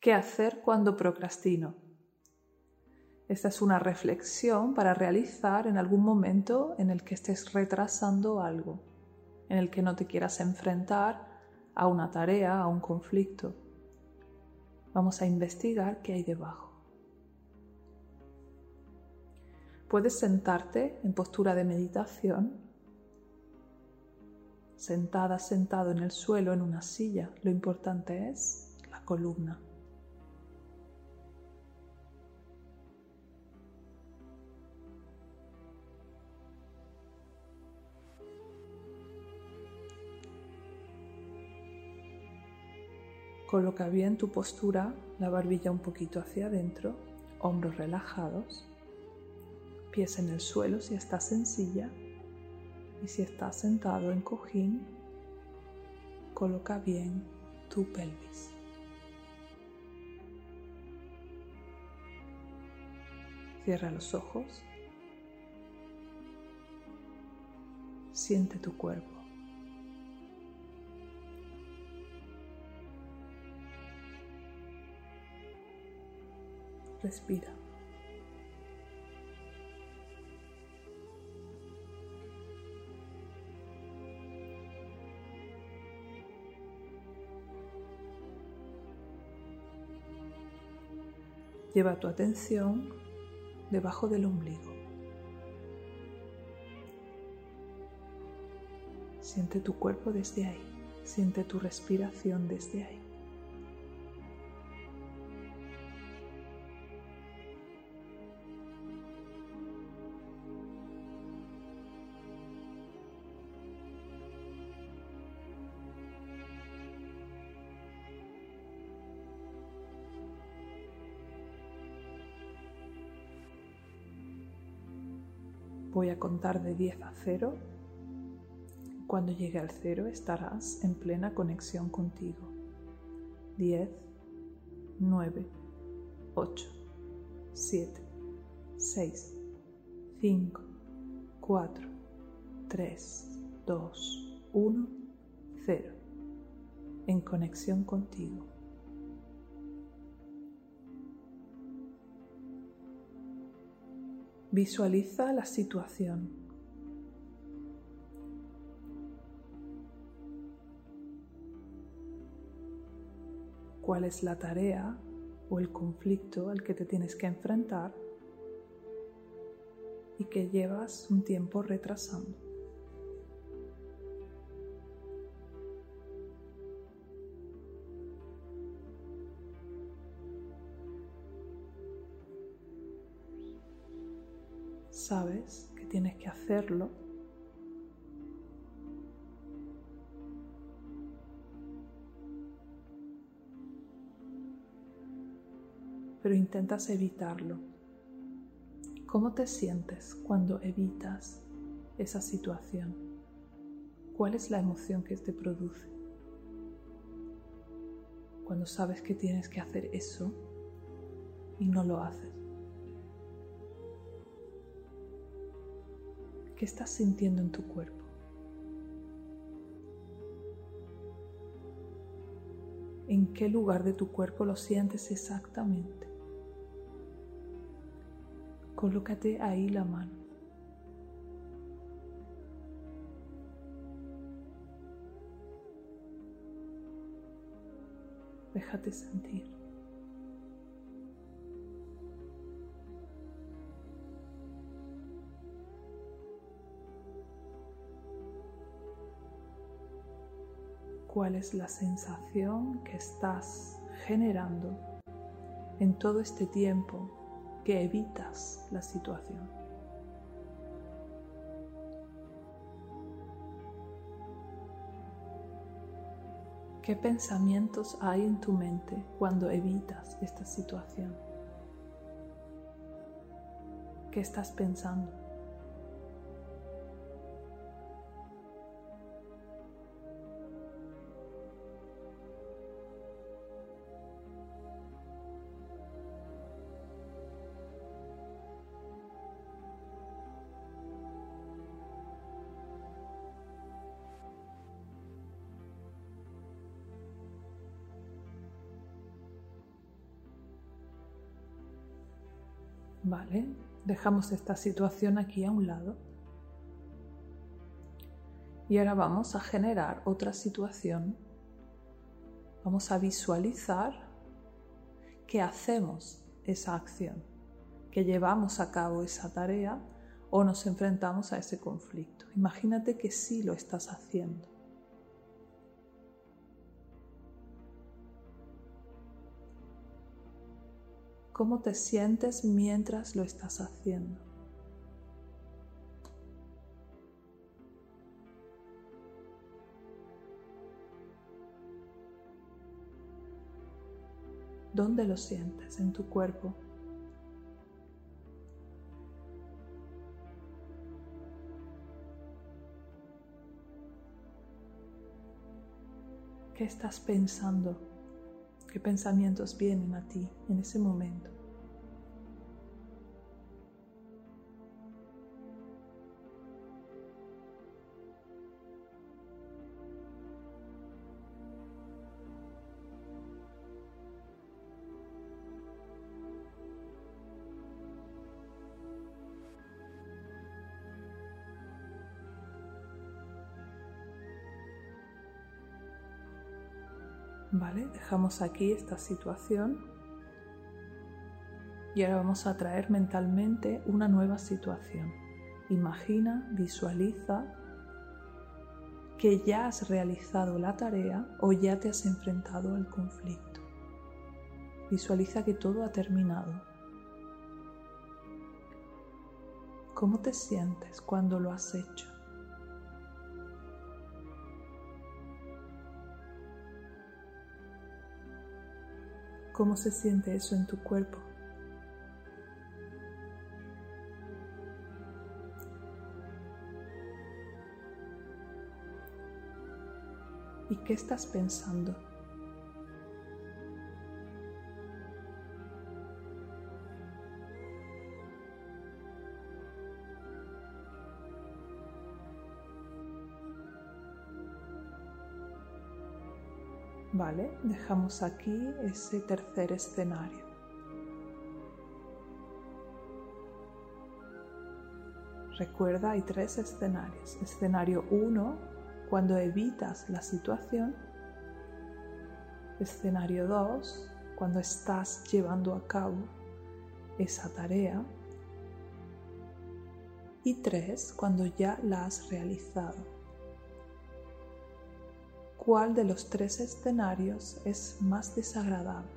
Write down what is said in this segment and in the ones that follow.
¿Qué hacer cuando procrastino? Esta es una reflexión para realizar en algún momento en el que estés retrasando algo, en el que no te quieras enfrentar a una tarea, a un conflicto. Vamos a investigar qué hay debajo. Puedes sentarte en postura de meditación, sentada, sentado en el suelo, en una silla. Lo importante es la columna. Coloca bien tu postura, la barbilla un poquito hacia adentro, hombros relajados, pies en el suelo si estás en silla y si estás sentado en cojín, coloca bien tu pelvis. Cierra los ojos. Siente tu cuerpo. Respira. Lleva tu atención debajo del ombligo. Siente tu cuerpo desde ahí. Siente tu respiración desde ahí. Voy a contar de 10 a 0. Cuando llegue al 0 estarás en plena conexión contigo. 10, 9, 8, 7, 6, 5, 4, 3, 2, 1, 0. En conexión contigo. Visualiza la situación. ¿Cuál es la tarea o el conflicto al que te tienes que enfrentar y que llevas un tiempo retrasando? Sabes que tienes que hacerlo. Pero intentas evitarlo. ¿Cómo te sientes cuando evitas esa situación? ¿Cuál es la emoción que te produce? Cuando sabes que tienes que hacer eso y no lo haces. ¿Qué estás sintiendo en tu cuerpo? ¿En qué lugar de tu cuerpo lo sientes exactamente? Colócate ahí la mano. Déjate sentir. Cuál es la sensación que estás generando en todo este tiempo que evitas la situación. ¿Qué pensamientos hay en tu mente cuando evitas esta situación? ¿Qué estás pensando? Vale, dejamos esta situación aquí a un lado. Y ahora vamos a generar otra situación. Vamos a visualizar que hacemos esa acción, que llevamos a cabo esa tarea o nos enfrentamos a ese conflicto. Imagínate que sí lo estás haciendo. ¿Cómo te sientes mientras lo estás haciendo? ¿Dónde lo sientes en tu cuerpo? ¿Qué estás pensando? ¿Qué pensamientos vienen a ti en ese momento? Vale, dejamos aquí esta situación y ahora vamos a traer mentalmente una nueva situación. Imagina, visualiza que ya has realizado la tarea o ya te has enfrentado al conflicto. Visualiza que todo ha terminado. ¿Cómo te sientes cuando lo has hecho? ¿Cómo se siente eso en tu cuerpo? ¿Y qué estás pensando? Vale, dejamos aquí ese tercer escenario. Recuerda, hay tres escenarios. Escenario 1, cuando evitas la situación. Escenario 2, cuando estás llevando a cabo esa tarea. Y 3, cuando ya la has realizado cuál de los tres escenarios es más desagradable.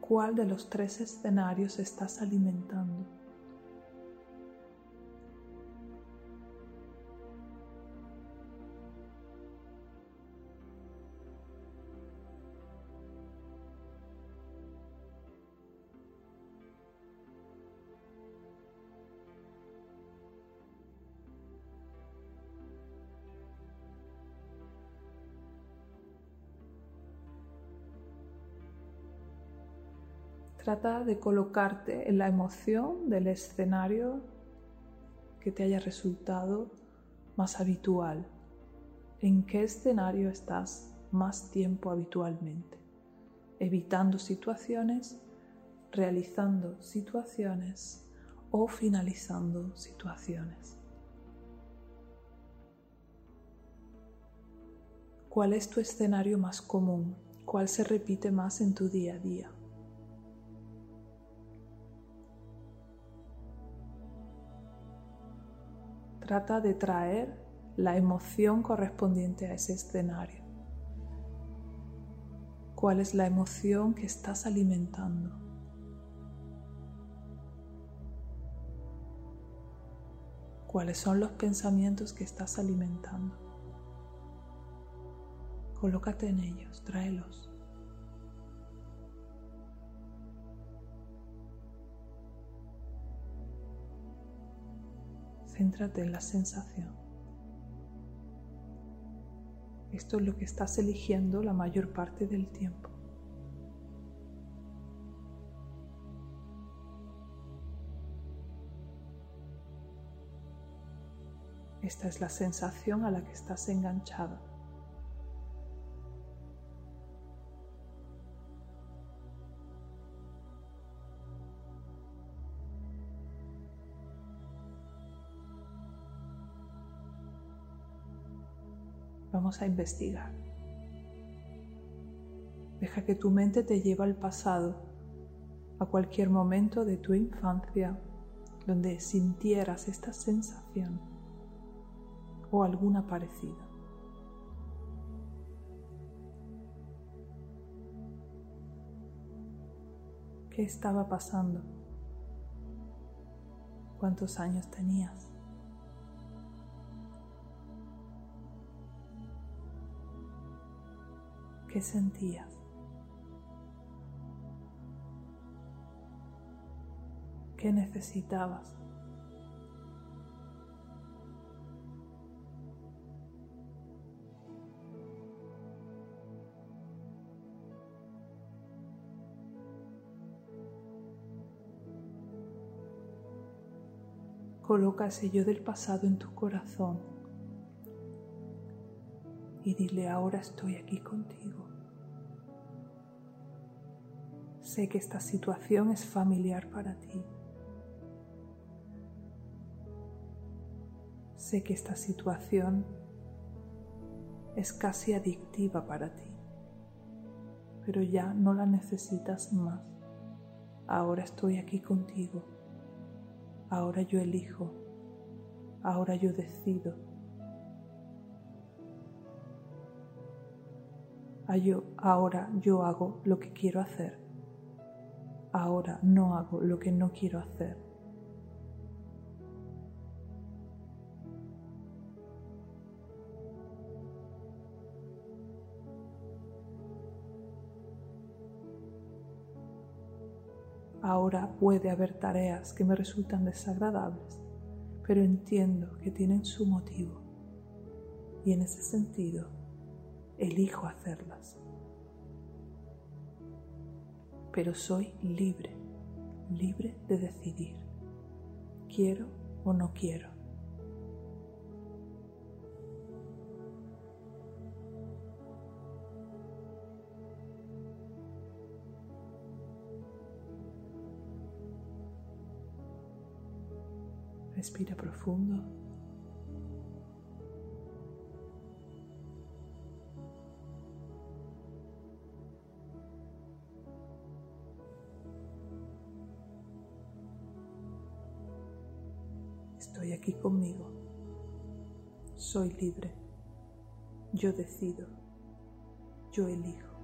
¿Cuál de los tres escenarios estás alimentando? Trata de colocarte en la emoción del escenario que te haya resultado más habitual. ¿En qué escenario estás más tiempo habitualmente? Evitando situaciones, realizando situaciones o finalizando situaciones. ¿Cuál es tu escenario más común? ¿Cuál se repite más en tu día a día? Trata de traer la emoción correspondiente a ese escenario. ¿Cuál es la emoción que estás alimentando? ¿Cuáles son los pensamientos que estás alimentando? Colócate en ellos, tráelos. Céntrate en la sensación. Esto es lo que estás eligiendo la mayor parte del tiempo. Esta es la sensación a la que estás enganchada. Vamos a investigar. Deja que tu mente te lleve al pasado, a cualquier momento de tu infancia donde sintieras esta sensación o alguna parecida. ¿Qué estaba pasando? ¿Cuántos años tenías? ¿Qué sentías? ¿Qué necesitabas? Coloca ese yo del pasado en tu corazón y dile ahora estoy aquí contigo. Sé que esta situación es familiar para ti. Sé que esta situación es casi adictiva para ti, pero ya no la necesitas más. Ahora estoy aquí contigo. Ahora yo elijo. Ahora yo decido. Ahora yo hago lo que quiero hacer ahora no hago lo que no quiero hacer. Ahora puede haber tareas que me resultan desagradables, pero entiendo que tienen su motivo y en ese sentido elijo hacerlas pero soy libre, libre de decidir. ¿Quiero o no quiero? Respira profundo. Estoy aquí conmigo. Soy libre. Yo decido. Yo elijo.